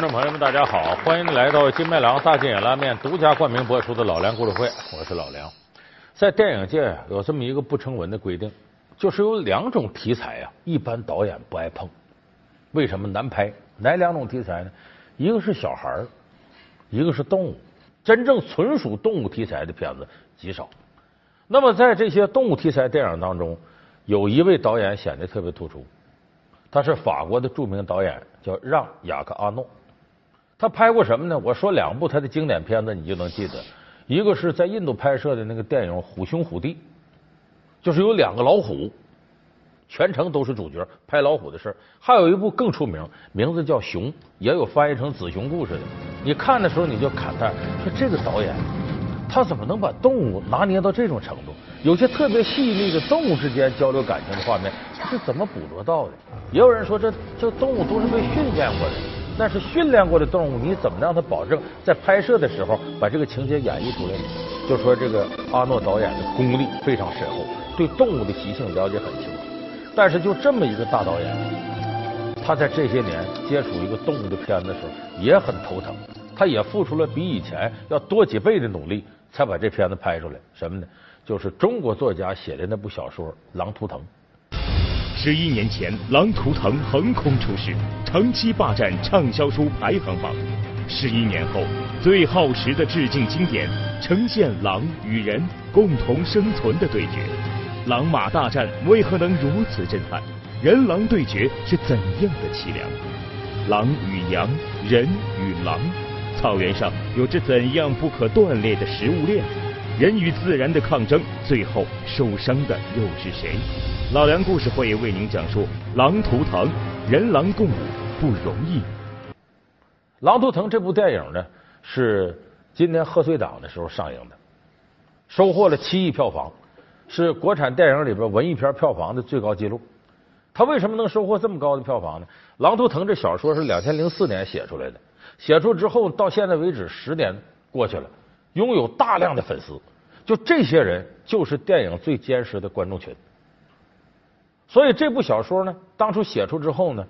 观众朋友们，大家好，欢迎来到金麦郎大金眼拉面独家冠名播出的老梁故事会，我是老梁。在电影界有这么一个不成文的规定，就是有两种题材啊，一般导演不爱碰。为什么难拍？哪两种题材呢？一个是小孩，一个是动物。真正纯属动物题材的片子极少。那么在这些动物题材电影当中，有一位导演显得特别突出，他是法国的著名导演，叫让·雅克·阿诺。他拍过什么呢？我说两部他的经典片子，你就能记得。一个是在印度拍摄的那个电影《虎兄虎弟》，就是有两个老虎，全程都是主角，拍老虎的事还有一部更出名，名字叫《熊》，也有翻译成《子熊故事》的。你看的时候你就感叹，说这个导演他怎么能把动物拿捏到这种程度？有些特别细腻的动物之间交流感情的画面，是怎么捕捉到的？也有人说，这这动物都是被训练过的。但是训练过的动物，你怎么让它保证在拍摄的时候把这个情节演绎出来呢？就说这个阿诺导演的功力非常深厚，对动物的习性了解很清楚。但是就这么一个大导演，他在这些年接触一个动物的片子的时候也很头疼，他也付出了比以前要多几倍的努力，才把这片子拍出来。什么呢？就是中国作家写的那部小说《狼图腾》。十一年前，《狼图腾》横空出世，长期霸占畅销书排行榜。十一年后，最耗时的致敬经典，呈现狼与人共同生存的对决。狼马大战为何能如此震撼？人狼对决是怎样的凄凉？狼与羊，人与狼，草原上有着怎样不可断裂的食物链？人与自然的抗争，最后受伤的又是谁？老梁故事会为您讲述《狼图腾》，人狼共舞不容易。《狼图腾》这部电影呢，是今年贺岁档的时候上映的，收获了七亿票房，是国产电影里边文艺片票房的最高纪录。它为什么能收获这么高的票房呢？《狼图腾》这小说是两千零四年写出来的，写出之后到现在为止十年过去了，拥有大量的粉丝。就这些人，就是电影最坚实的观众群。所以这部小说呢，当初写出之后呢，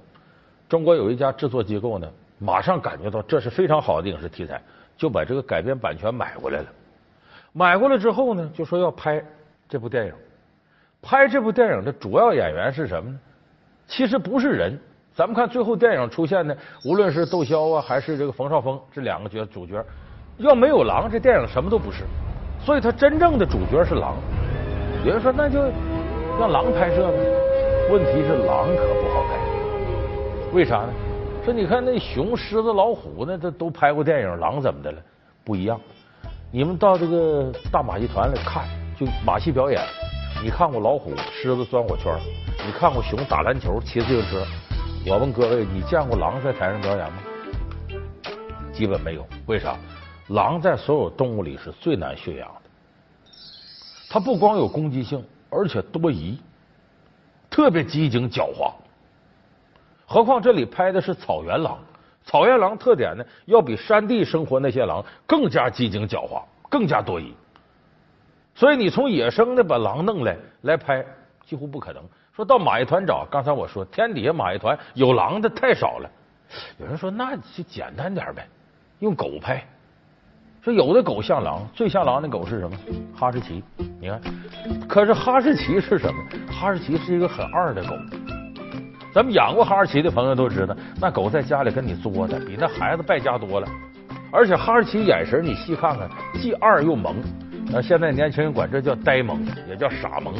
中国有一家制作机构呢，马上感觉到这是非常好的影视题材，就把这个改编版权买过来了。买过来之后呢，就说要拍这部电影。拍这部电影的主要演员是什么呢？其实不是人。咱们看最后电影出现的，无论是窦骁啊，还是这个冯绍峰这两个角主角，要没有狼，这电影什么都不是。所以他真正的主角是狼。有人说，那就让狼拍摄呗。问题是狼可不好拍，为啥呢？说你看那熊、狮子、老虎，那这都拍过电影，狼怎么的了？不一样。你们到这个大马戏团里看，就马戏表演，你看过老虎、狮子钻火圈，你看过熊打篮球、骑自行车。我问各位，你见过狼在台上表演吗？基本没有。为啥？狼在所有动物里是最难驯养的，它不光有攻击性，而且多疑。特别机警狡猾，何况这里拍的是草原狼，草原狼特点呢，要比山地生活那些狼更加机警狡猾，更加多疑。所以你从野生的把狼弄来来拍，几乎不可能。说到马戏团找，刚才我说天底下马戏团有狼的太少了。有人说那就简单点呗，用狗拍。说有的狗像狼，最像狼的狗是什么？哈士奇。你看，可是哈士奇是什么？哈士奇是一个很二的狗。咱们养过哈士奇的朋友都知道，那狗在家里跟你作的，比那孩子败家多了。而且哈士奇眼神你细看看，既二又萌。那现在年轻人管这叫呆萌，也叫傻萌。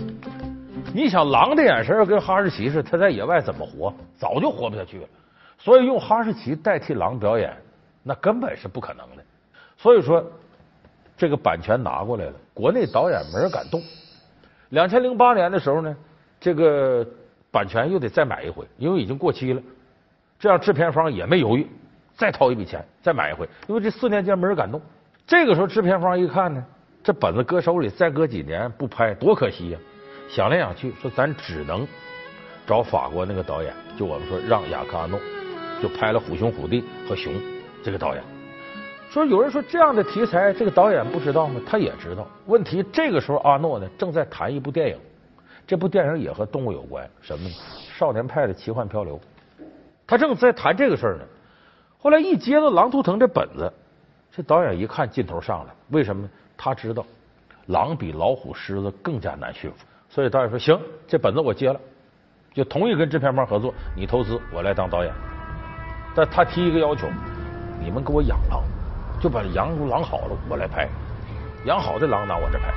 你想狼的眼神跟哈士奇似的，它在野外怎么活？早就活不下去了。所以用哈士奇代替狼表演，那根本是不可能的。所以说，这个版权拿过来了，国内导演没人敢动。两千零八年的时候呢，这个版权又得再买一回，因为已经过期了。这样制片方也没犹豫，再掏一笔钱再买一回，因为这四年间没人敢动。这个时候制片方一看呢，这本子搁手里再搁几年不拍多可惜呀！想来想去，说咱只能找法国那个导演，就我们说让雅克阿诺，就拍了《虎兄虎弟》和《熊》这个导演。说有人说这样的题材，这个导演不知道吗？他也知道。问题这个时候，阿诺呢正在谈一部电影，这部电影也和动物有关，什么呢？《少年派的奇幻漂流》。他正在谈这个事儿呢。后来一接到《狼图腾》这本子，这导演一看劲头上来，为什么呢？他知道狼比老虎、狮子更加难驯服，所以导演说：“行，这本子我接了，就同意跟制片方合作，你投资，我来当导演。但他提一个要求，你们给我养狼，就把养狼好了，我来拍，养好的狼拿我这拍。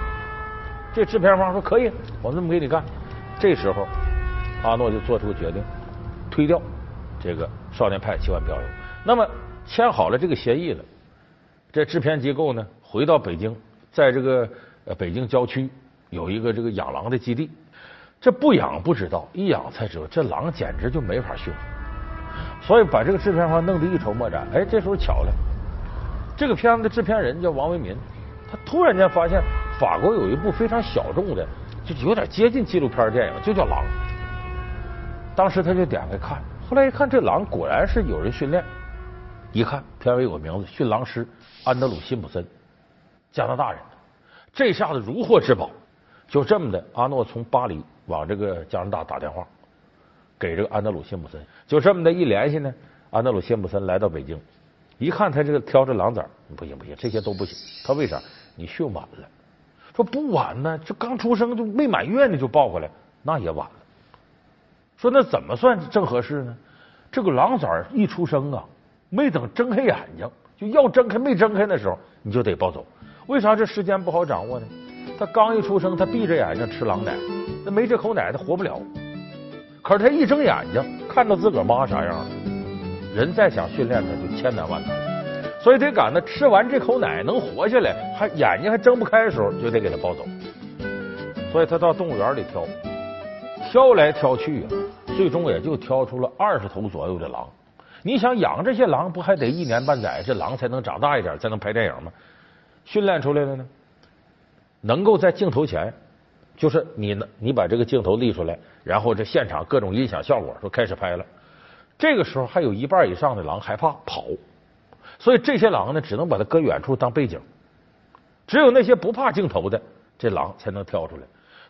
这制片方说可以，我这么给你干。这时候，阿诺就做出决定，推掉这个《少年派奇幻漂流》。那么签好了这个协议了，这制片机构呢，回到北京，在这个北京郊区有一个这个养狼的基地。这不养不知道，一养才知道，这狼简直就没法驯服。所以把这个制片方弄得一筹莫展。哎，这时候巧了，这个片子的制片人叫王维民，他突然间发现法国有一部非常小众的，就有点接近纪录片电影，就叫《狼》。当时他就点开看，后来一看这狼果然是有人训练。一看片尾有个名字，训狼师安德鲁辛普森，加拿大人。这下子如获至宝，就这么的，阿诺从巴黎往这个加拿大打电话，给这个安德鲁辛普森。就这么的一联系呢，安德鲁辛普森来到北京，一看他这个挑着狼崽不行不行，这些都不行。他为啥？你训晚了。说不晚呢，这刚出生就没满月呢就抱回来，那也晚了。说那怎么算正合适呢？这个狼崽一出生啊。没等睁开眼睛，就要睁开没睁开的时候，你就得抱走。为啥这时间不好掌握呢？他刚一出生，他闭着眼睛吃狼奶，那没这口奶他活不了。可是他一睁眼睛，看到自个儿妈啥样了，人再想训练它就千难万难。所以得赶他吃完这口奶能活下来，还眼睛还睁不开的时候，就得给它抱走。所以他到动物园里挑，挑来挑去啊，最终也就挑出了二十头左右的狼。你想养这些狼，不还得一年半载，这狼才能长大一点，才能拍电影吗？训练出来的呢，能够在镜头前，就是你呢，你把这个镜头立出来，然后这现场各种音响效果说开始拍了。这个时候还有一半以上的狼害怕跑，所以这些狼呢，只能把它搁远处当背景。只有那些不怕镜头的，这狼才能挑出来。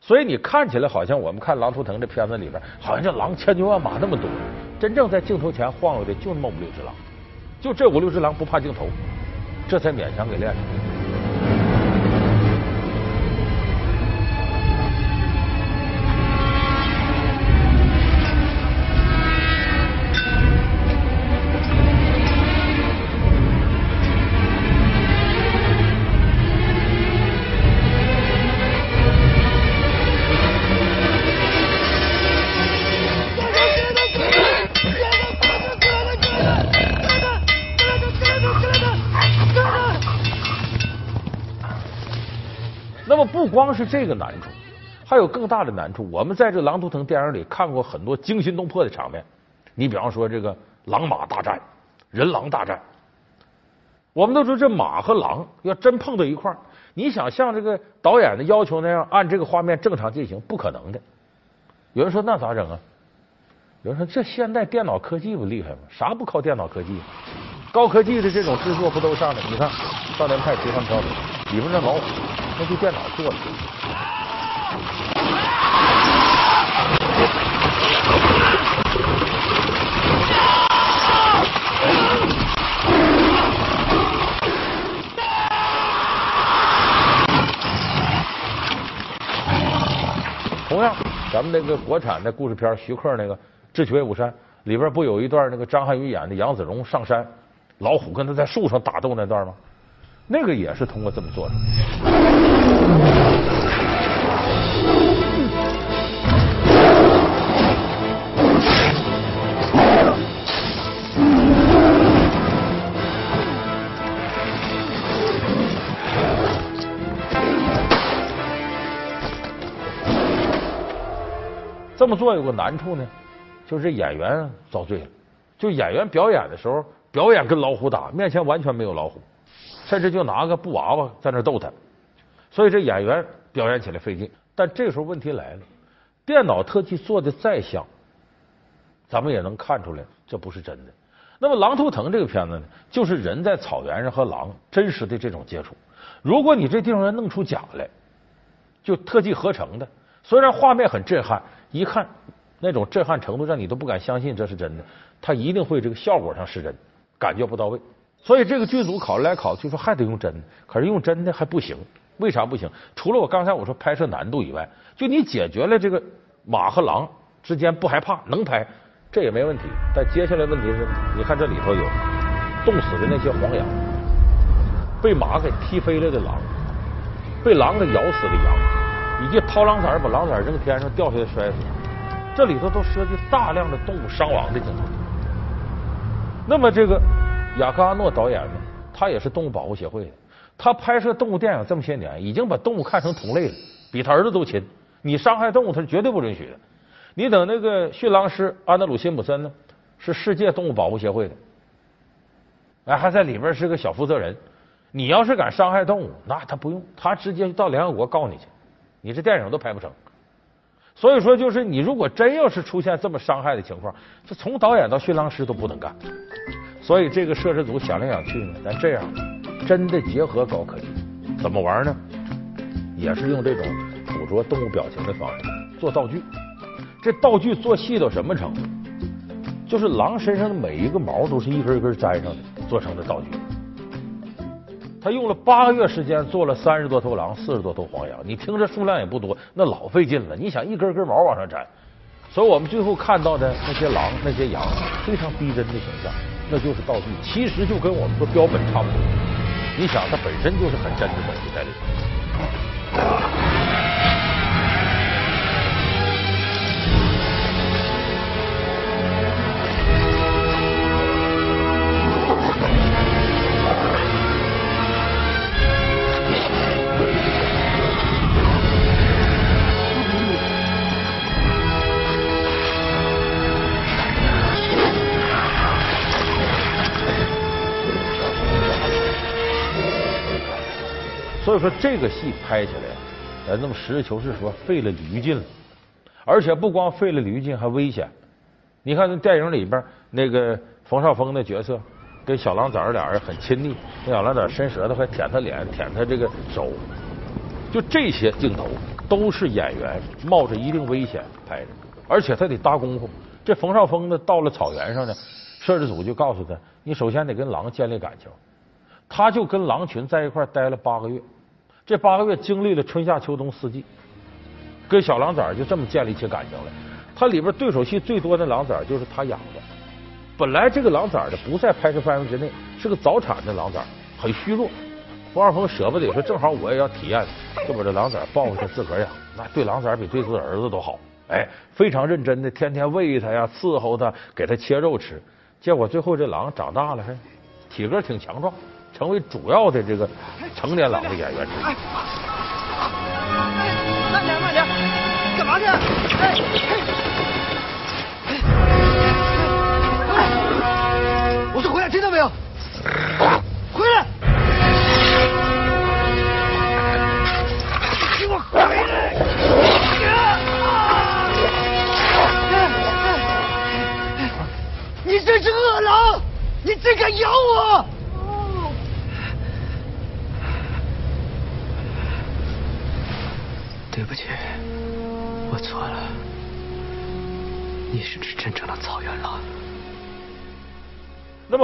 所以你看起来好像我们看《狼图腾》这片子里边，好像这狼千军万马那么多，真正在镜头前晃悠的就那么五六只狼，就这五六只狼不怕镜头，这才勉强给练出来。光是这个难处，还有更大的难处。我们在这《狼图腾》电影里看过很多惊心动魄的场面，你比方说这个狼马大战、人狼大战。我们都说这马和狼要真碰到一块儿，你想像这个导演的要求那样按这个画面正常进行，不可能的。有人说那咋整啊？有人说这现代电脑科技不厉害吗？啥不靠电脑科技？高科技的这种制作不都上来？你看《少年派奇幻漂流》里面那老虎。那就电脑做的。同样，咱们那个国产的故事片，徐克那个《智取威虎山》里边不有一段那个张涵予演的杨子荣上山，老虎跟他在树上打斗那段吗？那个也是通过这么做的。这么做有个难处呢，就是演员遭罪了。就演员表演的时候，表演跟老虎打，面前完全没有老虎。甚至就拿个布娃娃在那逗他，所以这演员表演起来费劲。但这时候问题来了，电脑特技做的再像，咱们也能看出来这不是真的。那么《狼图腾》这个片子呢，就是人在草原上和狼真实的这种接触。如果你这地方要弄出假来，就特技合成的，虽然画面很震撼，一看那种震撼程度让你都不敢相信这是真的，它一定会这个效果上是真。感觉不到位。所以这个剧组考虑来考去，说还得用真的，可是用真的还不行。为啥不行？除了我刚才我说拍摄难度以外，就你解决了这个马和狼之间不害怕，能拍，这也没问题。但接下来问题是，你看这里头有冻死的那些黄羊，被马给踢飞了的狼，被狼给咬死的羊，以及掏狼崽把狼崽扔天上掉下来摔死，这里头都涉及大量的动物伤亡的镜头。那么这个雅克阿诺导演呢，他也是动物保护协会的。他拍摄动物电影这么些年，已经把动物看成同类了，比他儿子都亲。你伤害动物，他是绝对不允许的。你等那个驯狼师安德鲁辛普森呢，是世界动物保护协会的，哎，还在里边是个小负责人。你要是敢伤害动物，那他不用，他直接到联合国告你去，你这电影都拍不成。所以说，就是你如果真要是出现这么伤害的情况，这从导演到驯狼师都不能干。所以这个摄制组想来想去呢，咱这样。真的结合高科技，怎么玩呢？也是用这种捕捉动物表情的方式做道具。这道具做细到什么程度？就是狼身上的每一个毛都是一根一根粘上的，做成的道具。他用了八个月时间做了三十多头狼，四十多头黄羊。你听这数量也不多，那老费劲了。你想一根根毛往上粘，所以我们最后看到的那些狼、那些羊非常逼真的形象，那就是道具。其实就跟我们说标本差不多。你想，它本身就是很真的东西在里面。所以说这个戏拍起来，呃，那么实事求是说，费了驴劲了，而且不光费了驴劲，还危险。你看那电影里边那个冯绍峰的角色，跟小狼崽儿俩人很亲昵，那小狼崽伸舌头还舔他脸，舔他这个手，就这些镜头都是演员冒着一定危险拍的，而且他得搭功夫。这冯绍峰呢，到了草原上呢，摄制组就告诉他，你首先得跟狼建立感情，他就跟狼群在一块待了八个月。这八个月经历了春夏秋冬四季，跟小狼崽就这么建立起感情来。他里边对手戏最多的狼崽就是他养的。本来这个狼崽的不在拍摄范围之内，是个早产的狼崽，很虚弱。冯绍峰舍不得，说正好我也要体验，就把这狼崽抱回去自个儿养。那对狼崽比对自己儿子都好，哎，非常认真的，天天喂它呀，伺候它，给它切肉吃。结果最后这狼长大了，还体格挺强壮。成为主要的这个成年狼的演员之一。慢点，慢点，干嘛去？哎。哎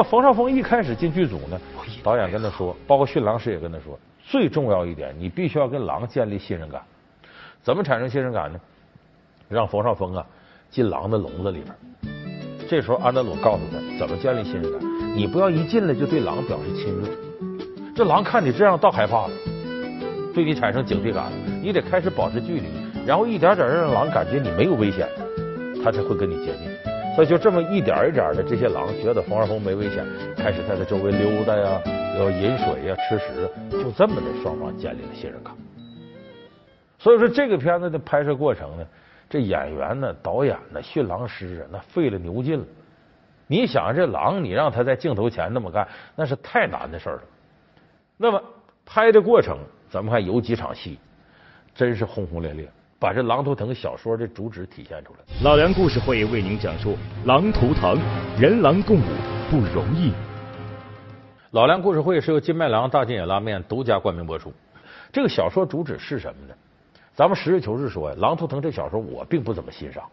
冯绍峰一开始进剧组呢，导演跟他说，包括驯狼师也跟他说，最重要一点，你必须要跟狼建立信任感。怎么产生信任感呢？让冯绍峰啊进狼的笼子里边。这时候安德鲁告诉他怎么建立信任感，你不要一进来就对狼表示亲热，这狼看你这样倒害怕了。对你产生警惕感，你得开始保持距离，然后一点点让狼感觉你没有危险，他才会跟你接近。所以就这么一点一点的，这些狼觉得冯绍峰没危险，开始在他周围溜达呀，要饮水呀，吃食，就这么的双方建立了信任感。所以说这个片子的拍摄过程呢，这演员呢、导演呢、驯狼师啊，那费了牛劲了。你想这狼，你让他在镜头前那么干，那是太难的事了。那么拍的过程。咱们看有几场戏，真是轰轰烈烈，把这《狼图腾》小说的主旨体现出来。老梁故事会为您讲述《狼图腾》，人狼共舞不容易。老梁故事会是由金麦郎大金野拉面独家冠名播出。这个小说主旨是什么呢？咱们实事求是说呀，《狼图腾》这小说我并不怎么欣赏，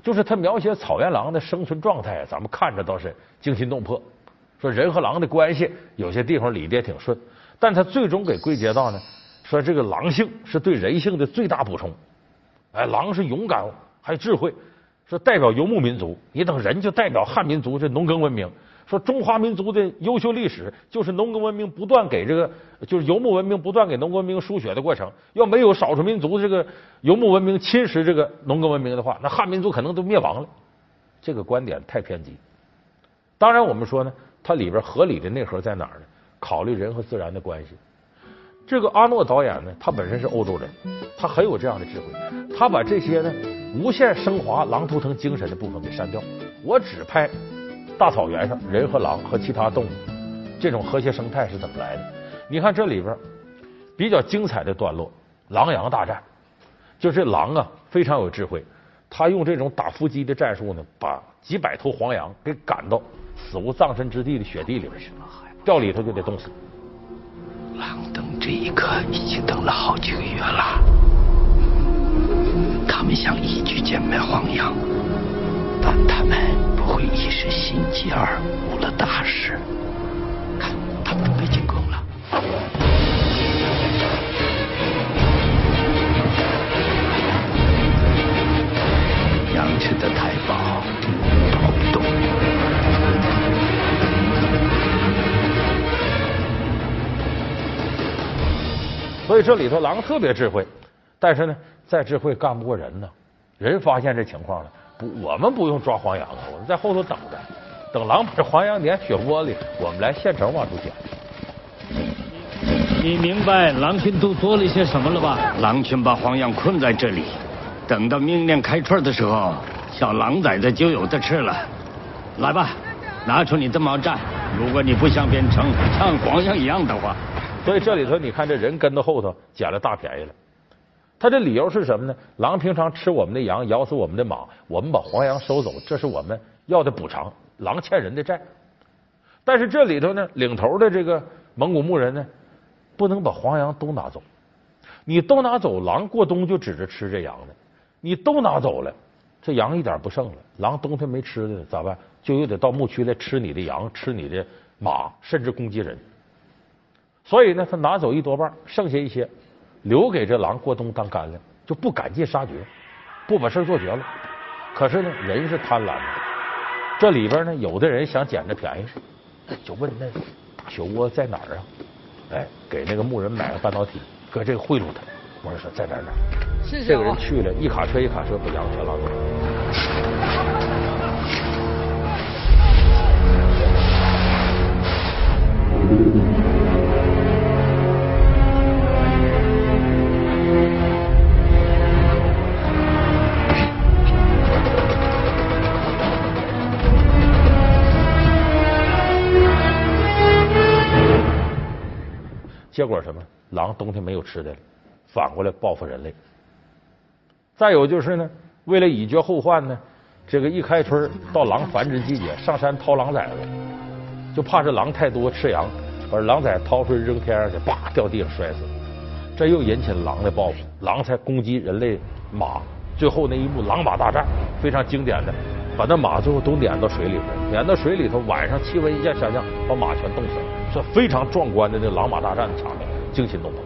就是他描写草原狼的生存状态，咱们看着倒是惊心动魄。说人和狼的关系有些地方理的也挺顺，但他最终给归结到呢，说这个狼性是对人性的最大补充。哎，狼是勇敢还智慧，说代表游牧民族，你等人就代表汉民族这农耕文明。说中华民族的优秀历史就是农耕文明不断给这个就是游牧文明不断给农耕文明输血的过程。要没有少数民族这个游牧文明侵蚀这个农耕文明的话，那汉民族可能都灭亡了。这个观点太偏激。当然，我们说呢，它里边合理的内核在哪儿呢？考虑人和自然的关系。这个阿诺导演呢，他本身是欧洲人，他很有这样的智慧。他把这些呢无限升华狼图腾精神的部分给删掉，我只拍。大草原上，人和狼和其他动物这种和谐生态是怎么来的？你看这里边比较精彩的段落，狼羊大战，就这狼啊非常有智慧，他用这种打伏击的战术呢，把几百头黄羊给赶到死无葬身之地的雪地里边去，掉里头就得冻死。狼等这一刻已经等了好几个月了，他们想一举歼灭黄羊，但他们不。会一时心急而误了大事。看，他们都被进攻了。羊群的太保所以这里头狼特别智慧，但是呢，再智慧干不过人呢。人发现这情况了。不，我们不用抓黄羊了，我们在后头等着，等狼把这黄羊撵雪窝里，我们来现成往出捡。你明白狼群都做了些什么了吧？狼群把黄羊困在这里，等到明年开春的时候，小狼崽子就有的吃了。来吧，拿出你的毛毡，如果你不想变成像黄羊一样的话。所以这里头，你看这人跟到后头捡了大便宜了。他这理由是什么呢？狼平常吃我们的羊，咬死我们的马，我们把黄羊收走，这是我们要的补偿。狼欠人的债。但是这里头呢，领头的这个蒙古牧人呢，不能把黄羊都拿走。你都拿走，狼过冬就指着吃这羊呢。你都拿走了，这羊一点不剩了。狼冬天没吃的咋办？就又得到牧区来吃你的羊，吃你的马，甚至攻击人。所以呢，他拿走一多半，剩下一些。留给这狼过冬当干粮，就不赶尽杀绝，不把事做绝了。可是呢，人是贪婪的，这里边呢，有的人想捡着便宜，就问那酒窝在哪儿啊？哎，给那个牧人买个半导体，搁这个贿赂他。牧人说在哪儿哪儿。这个人去了一卡车一卡车把羊全拉走。结果什么？狼冬天没有吃的了，反过来报复人类。再有就是呢，为了以绝后患呢，这个一开春到狼繁殖季节，上山掏狼崽子，就怕这狼太多吃羊，把狼崽掏出来扔天上去，叭掉地上摔死。这又引起了狼的报复，狼才攻击人类马。最后那一幕狼马大战非常经典的，把那马最后都撵到水里头，撵到水里头，晚上气温一下下降，把马全冻死了。这非常壮观的那狼马大战的场面，惊心动魄。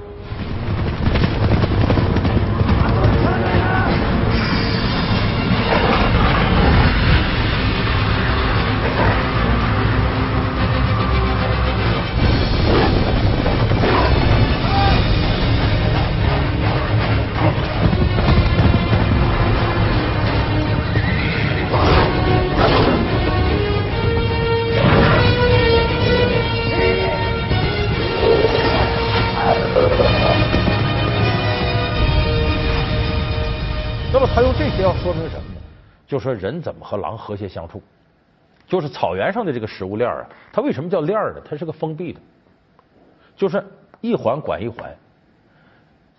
就说人怎么和狼和谐相处，就是草原上的这个食物链啊，它为什么叫链呢？它是个封闭的，就是一环管一环。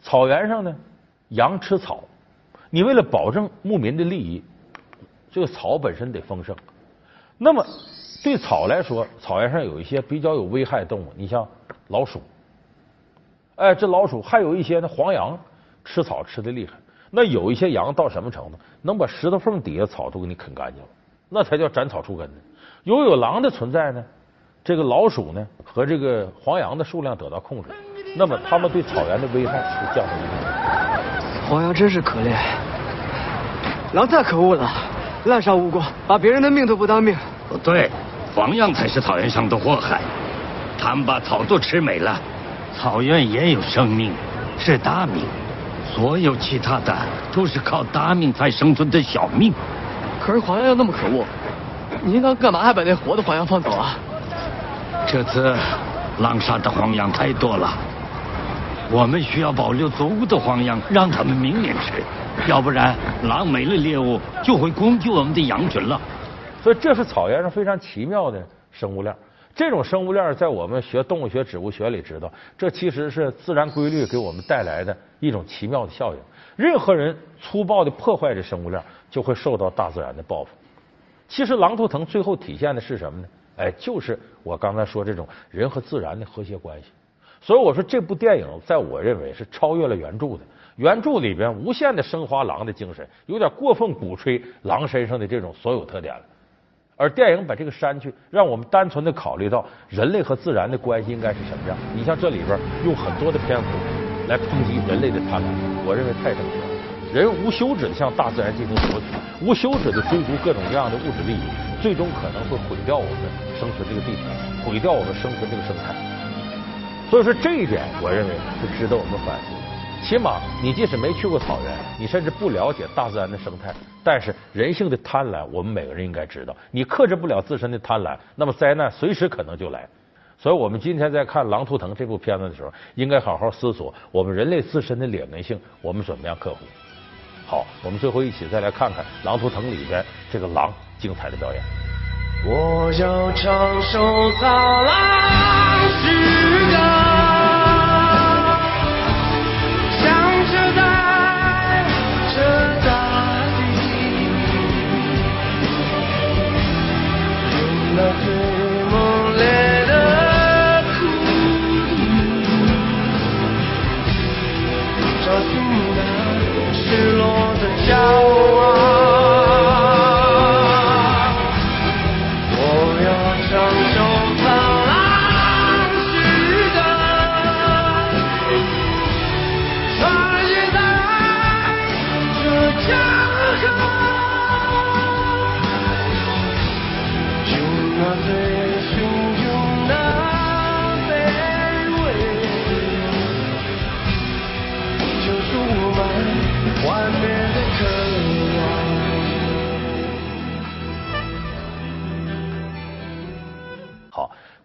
草原上呢，羊吃草，你为了保证牧民的利益，这个草本身得丰盛。那么对草来说，草原上有一些比较有危害动物，你像老鼠，哎，这老鼠还有一些呢，黄羊吃草吃的厉害。那有一些羊到什么程度，能把石头缝底下草都给你啃干净了，那才叫斩草除根呢。有有狼的存在呢，这个老鼠呢和这个黄羊的数量得到控制，那么它们对草原的危害就降低了。黄羊真是可怜，狼太可恶了，滥杀无辜，把别人的命都不当命。不对，黄羊才是草原上的祸害，他们把草都吃没了。草原也有生命，是大命，所有其他的都是靠大命才生存的小命。可是黄羊又那么可恶，您刚干嘛还把那活的黄羊放走啊？这次狼杀的黄羊太多了，我们需要保留足够的黄羊，让他们明年吃，要不然狼没了猎物就会攻击我们的羊群了。所以这是草原上非常奇妙的生物链。这种生物链在我们学动物学、植物学里知道，这其实是自然规律给我们带来的一种奇妙的效应。任何人粗暴的破坏这生物链，就会受到大自然的报复。其实《狼图腾》最后体现的是什么呢？哎，就是我刚才说这种人和自然的和谐关系。所以我说这部电影在我认为是超越了原著的。原著里边无限的升华狼的精神，有点过分鼓吹狼身上的这种所有特点了。而电影把这个删去，让我们单纯的考虑到人类和自然的关系应该是什么样。你像这里边用很多的篇幅来抨击人类的贪婪，我认为太正确了。人无休止的向大自然进行索取，无休止的追逐各种各样的物质利益，最终可能会毁掉我们生存这个地球，毁掉我们生存这个生态。所以说这一点，我认为是值得我们反思。起码你即使没去过草原，你甚至不了解大自然的生态，但是人性的贪婪，我们每个人应该知道。你克制不了自身的贪婪，那么灾难随时可能就来。所以我们今天在看《狼图腾》这部片子的时候，应该好好思索我们人类自身的劣根性，我们怎么样克服。好，我们最后一起再来看看《狼图腾》里边这个狼精彩的表演。我要长寿到老